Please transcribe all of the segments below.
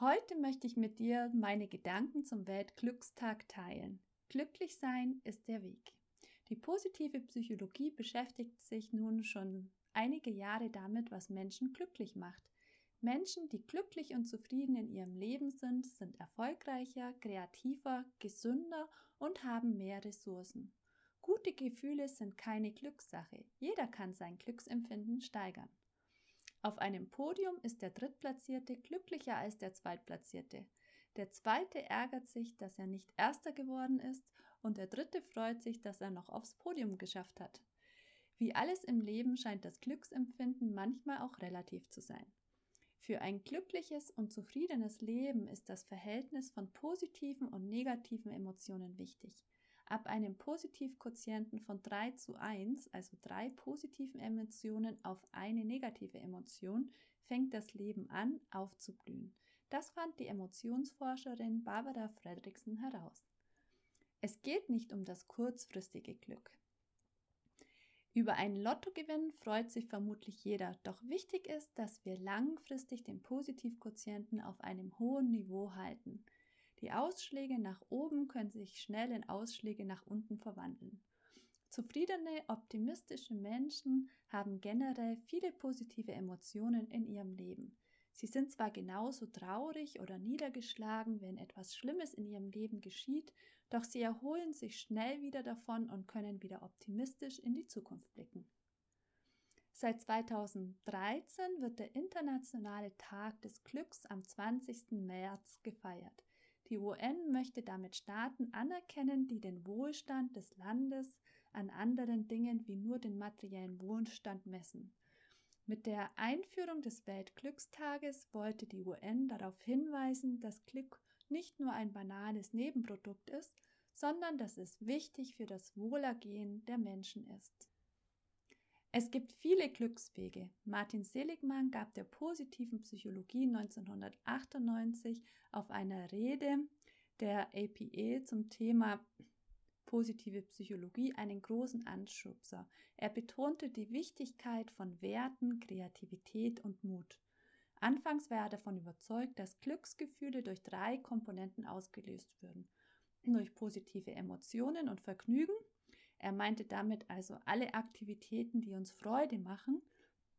Heute möchte ich mit dir meine Gedanken zum Weltglückstag teilen. Glücklich sein ist der Weg. Die positive Psychologie beschäftigt sich nun schon einige Jahre damit, was Menschen glücklich macht. Menschen, die glücklich und zufrieden in ihrem Leben sind, sind erfolgreicher, kreativer, gesünder und haben mehr Ressourcen. Gute Gefühle sind keine Glückssache. Jeder kann sein Glücksempfinden steigern. Auf einem Podium ist der Drittplatzierte glücklicher als der Zweitplatzierte. Der zweite ärgert sich, dass er nicht erster geworden ist und der dritte freut sich, dass er noch aufs Podium geschafft hat. Wie alles im Leben scheint das Glücksempfinden manchmal auch relativ zu sein. Für ein glückliches und zufriedenes Leben ist das Verhältnis von positiven und negativen Emotionen wichtig. Ab einem Positivquotienten von 3 zu 1, also drei positiven Emotionen auf eine negative Emotion, fängt das Leben an aufzublühen. Das fand die Emotionsforscherin Barbara Fredrickson heraus. Es geht nicht um das kurzfristige Glück. Über einen Lottogewinn freut sich vermutlich jeder, doch wichtig ist, dass wir langfristig den Positivquotienten auf einem hohen Niveau halten. Die Ausschläge nach oben können sich schnell in Ausschläge nach unten verwandeln. Zufriedene, optimistische Menschen haben generell viele positive Emotionen in ihrem Leben. Sie sind zwar genauso traurig oder niedergeschlagen, wenn etwas Schlimmes in ihrem Leben geschieht, doch sie erholen sich schnell wieder davon und können wieder optimistisch in die Zukunft blicken. Seit 2013 wird der Internationale Tag des Glücks am 20. März gefeiert. Die UN möchte damit Staaten anerkennen, die den Wohlstand des Landes an anderen Dingen wie nur den materiellen Wohlstand messen. Mit der Einführung des Weltglückstages wollte die UN darauf hinweisen, dass Glück nicht nur ein banales Nebenprodukt ist, sondern dass es wichtig für das Wohlergehen der Menschen ist. Es gibt viele Glückswege. Martin Seligmann gab der positiven Psychologie 1998 auf einer Rede der APA zum Thema positive Psychologie einen großen Anschubser. Er betonte die Wichtigkeit von Werten, Kreativität und Mut. Anfangs war er davon überzeugt, dass Glücksgefühle durch drei Komponenten ausgelöst würden. Durch positive Emotionen und Vergnügen. Er meinte damit also alle Aktivitäten, die uns Freude machen.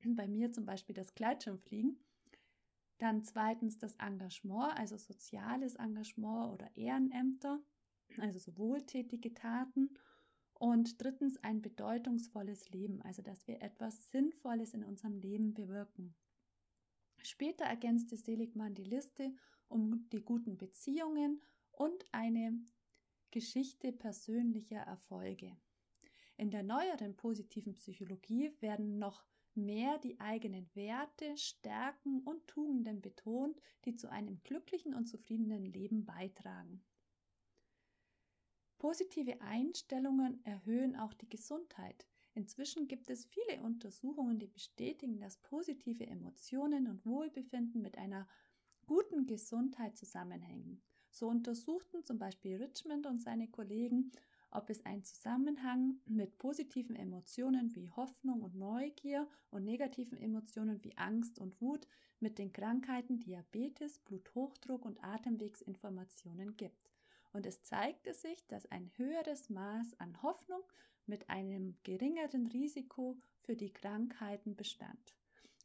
Bei mir zum Beispiel das Gleitschirmfliegen. Dann zweitens das Engagement, also soziales Engagement oder Ehrenämter also so wohltätige Taten. Und drittens ein bedeutungsvolles Leben, also dass wir etwas Sinnvolles in unserem Leben bewirken. Später ergänzte Seligmann die Liste um die guten Beziehungen und eine Geschichte persönlicher Erfolge. In der neueren positiven Psychologie werden noch mehr die eigenen Werte, Stärken und Tugenden betont, die zu einem glücklichen und zufriedenen Leben beitragen. Positive Einstellungen erhöhen auch die Gesundheit. Inzwischen gibt es viele Untersuchungen, die bestätigen, dass positive Emotionen und Wohlbefinden mit einer guten Gesundheit zusammenhängen. So untersuchten zum Beispiel Richmond und seine Kollegen, ob es einen Zusammenhang mit positiven Emotionen wie Hoffnung und Neugier und negativen Emotionen wie Angst und Wut mit den Krankheiten Diabetes, Bluthochdruck und Atemwegsinformationen gibt und es zeigte sich, dass ein höheres Maß an Hoffnung mit einem geringeren Risiko für die Krankheiten bestand.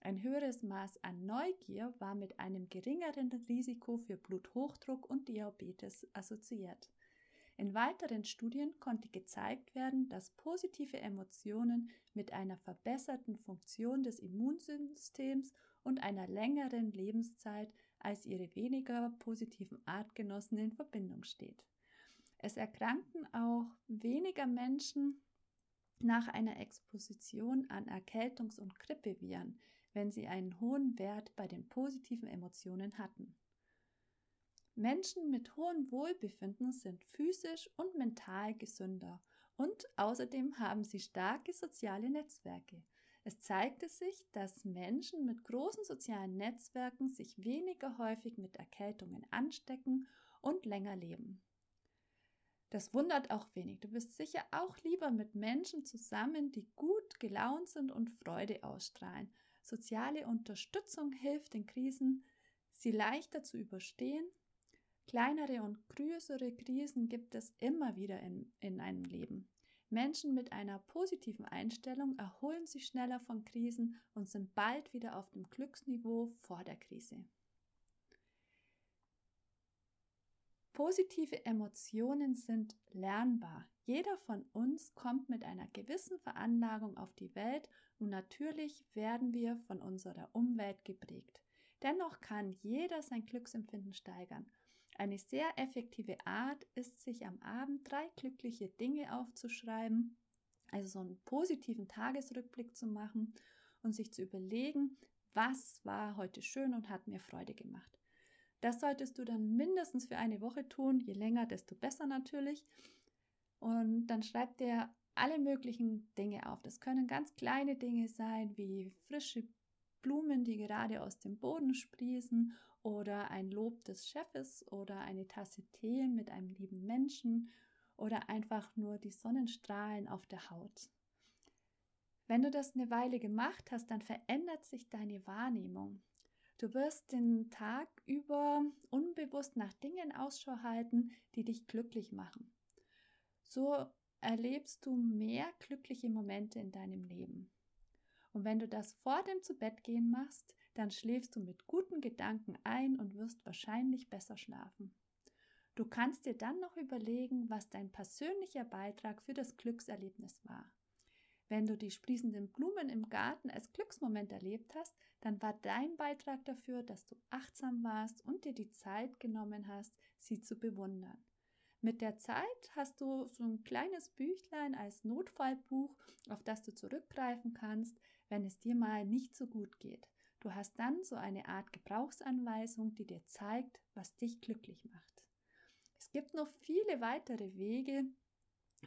Ein höheres Maß an Neugier war mit einem geringeren Risiko für Bluthochdruck und Diabetes assoziiert. In weiteren Studien konnte gezeigt werden, dass positive Emotionen mit einer verbesserten Funktion des Immunsystems und einer längeren Lebenszeit als ihre weniger positiven Artgenossen in Verbindung steht. Es erkrankten auch weniger Menschen nach einer Exposition an Erkältungs- und Grippeviren. wenn sie einen hohen Wert bei den positiven Emotionen hatten. Menschen mit hohem Wohlbefinden sind physisch und mental gesünder und außerdem haben sie starke soziale Netzwerke. Es zeigte sich, dass Menschen mit großen sozialen Netzwerken sich weniger häufig mit Erkältungen anstecken und länger leben. Das wundert auch wenig. Du bist sicher auch lieber mit Menschen zusammen, die gut gelaunt sind und Freude ausstrahlen. Soziale Unterstützung hilft in Krisen, sie leichter zu überstehen Kleinere und größere Krisen gibt es immer wieder in, in einem Leben. Menschen mit einer positiven Einstellung erholen sich schneller von Krisen und sind bald wieder auf dem Glücksniveau vor der Krise. Positive Emotionen sind lernbar. Jeder von uns kommt mit einer gewissen Veranlagung auf die Welt und natürlich werden wir von unserer Umwelt geprägt. Dennoch kann jeder sein Glücksempfinden steigern eine sehr effektive Art ist, sich am Abend drei glückliche Dinge aufzuschreiben, also so einen positiven Tagesrückblick zu machen und sich zu überlegen, was war heute schön und hat mir Freude gemacht. Das solltest du dann mindestens für eine Woche tun, je länger, desto besser natürlich. Und dann schreib dir alle möglichen Dinge auf. Das können ganz kleine Dinge sein, wie frische Blumen, die gerade aus dem Boden sprießen oder ein Lob des Chefes oder eine Tasse Tee mit einem lieben Menschen oder einfach nur die Sonnenstrahlen auf der Haut. Wenn du das eine Weile gemacht hast, dann verändert sich deine Wahrnehmung. Du wirst den Tag über unbewusst nach Dingen Ausschau halten, die dich glücklich machen. So erlebst du mehr glückliche Momente in deinem Leben. Und wenn du das vor dem Zubettgehen machst, dann schläfst du mit guten Gedanken ein und wirst wahrscheinlich besser schlafen. Du kannst dir dann noch überlegen, was dein persönlicher Beitrag für das Glückserlebnis war. Wenn du die sprießenden Blumen im Garten als Glücksmoment erlebt hast, dann war dein Beitrag dafür, dass du achtsam warst und dir die Zeit genommen hast, sie zu bewundern. Mit der Zeit hast du so ein kleines Büchlein als Notfallbuch, auf das du zurückgreifen kannst, wenn es dir mal nicht so gut geht. Du hast dann so eine Art Gebrauchsanweisung, die dir zeigt, was dich glücklich macht. Es gibt noch viele weitere Wege,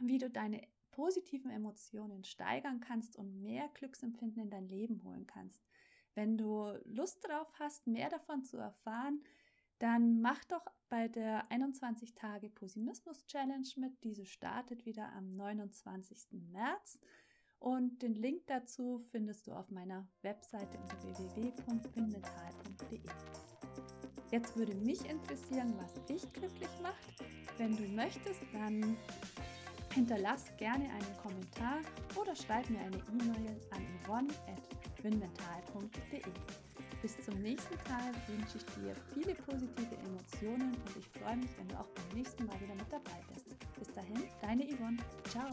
wie du deine positiven Emotionen steigern kannst und mehr Glücksempfinden in dein Leben holen kannst. Wenn du Lust darauf hast, mehr davon zu erfahren, dann mach doch bei der 21 Tage Posimismus Challenge mit. Diese startet wieder am 29. März. Und den Link dazu findest du auf meiner Webseite unter www.pinmental.de. Jetzt würde mich interessieren, was dich glücklich macht. Wenn du möchtest, dann hinterlass gerne einen Kommentar oder schreib mir eine E-Mail an yvonne.winmental.de. Nächsten Teil wünsche ich dir viele positive Emotionen und ich freue mich, wenn du auch beim nächsten Mal wieder mit dabei bist. Bis dahin, deine Yvonne. Ciao.